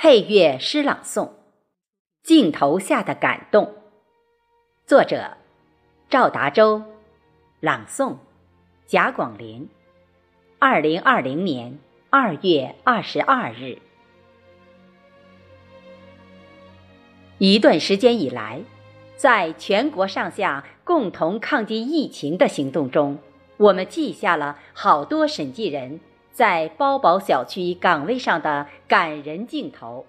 配乐诗朗诵，镜头下的感动。作者：赵达洲，朗诵：贾广林。二零二零年二月二十二日。一段时间以来，在全国上下共同抗击疫情的行动中，我们记下了好多审计人。在包宝小区岗位上的感人镜头。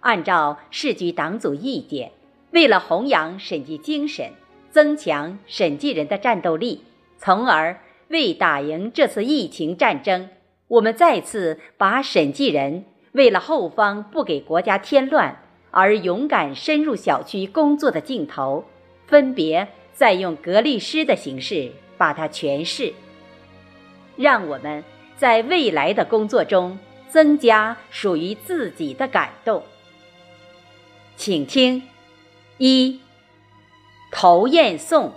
按照市局党组意见，为了弘扬审计精神，增强审计人的战斗力，从而为打赢这次疫情战争，我们再次把审计人为了后方不给国家添乱而勇敢深入小区工作的镜头，分别再用格律诗的形式把它诠释，让我们。在未来的工作中，增加属于自己的感动。请听一《投雁颂》：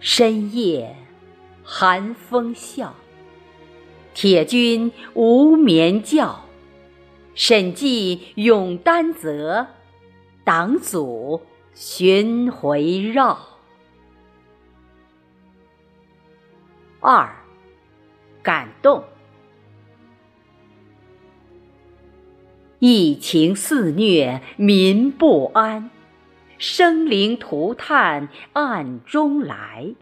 深夜寒风啸，铁军无眠觉，审计勇担责，党组巡回绕。二，感动。疫情肆虐，民不安，生灵涂炭暗中来。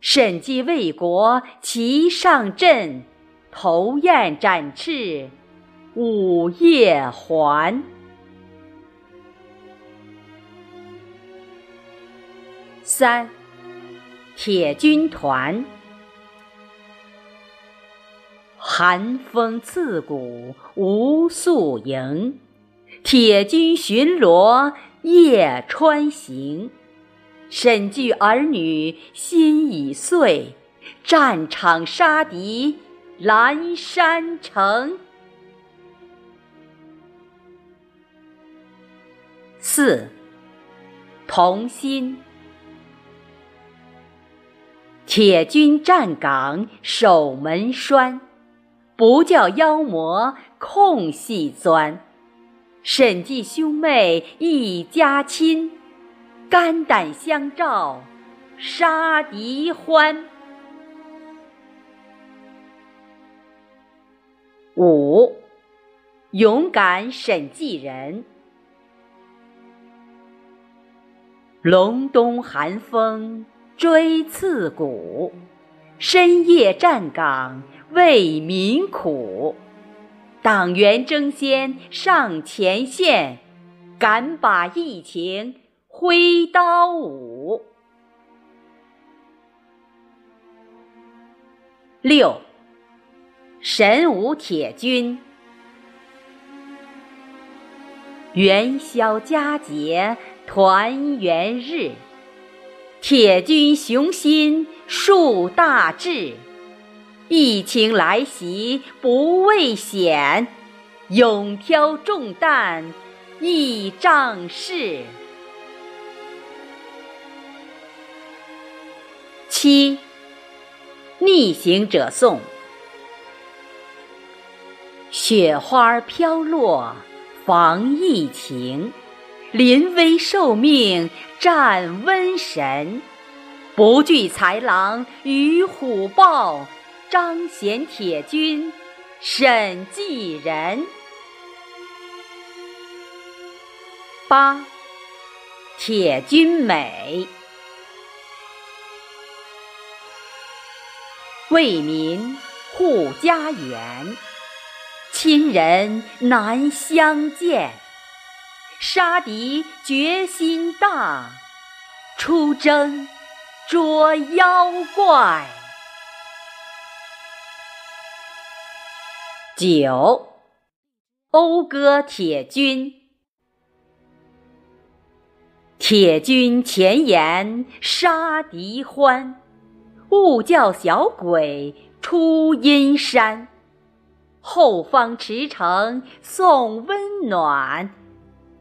审计为国齐上阵，投雁展翅午夜还。三，铁军团。寒风刺骨无宿营，铁军巡逻夜穿行。审计儿女心已碎，战场杀敌阑珊城。四，同心。铁军站岗守门栓。不叫妖魔空隙钻，审计兄妹一家亲，肝胆相照杀敌欢。五，勇敢审计人，隆冬寒风锥刺骨，深夜站岗。为民苦，党员争先上前线，敢把疫情挥刀舞。六，神武铁军，元宵佳节团圆日，铁军雄心树大志。疫情来袭不畏险，勇挑重担忆仗势。七，逆行者颂：雪花飘落防疫情，临危受命战瘟神，不惧豺狼与虎豹。彰显铁军审计人。八，铁军美，为民护家园，亲人难相见，杀敌决心大，出征捉妖怪。九，讴歌铁军。铁军前沿杀敌欢，勿叫小鬼出阴山。后方驰骋送温暖，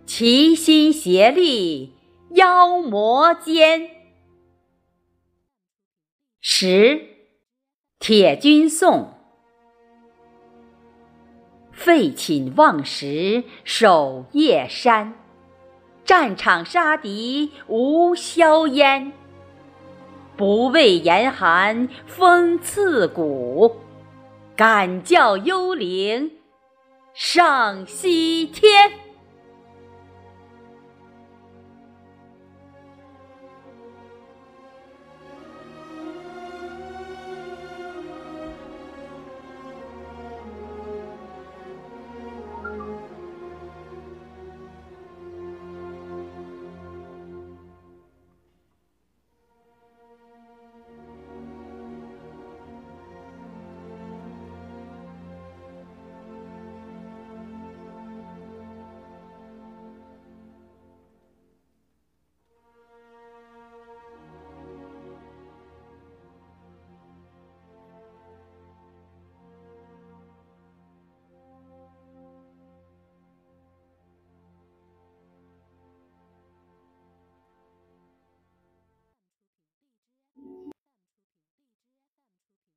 齐心协力妖魔歼。十，铁军颂。废寝忘食守夜山，战场杀敌无硝烟。不畏严寒风刺骨，敢教幽灵上西天。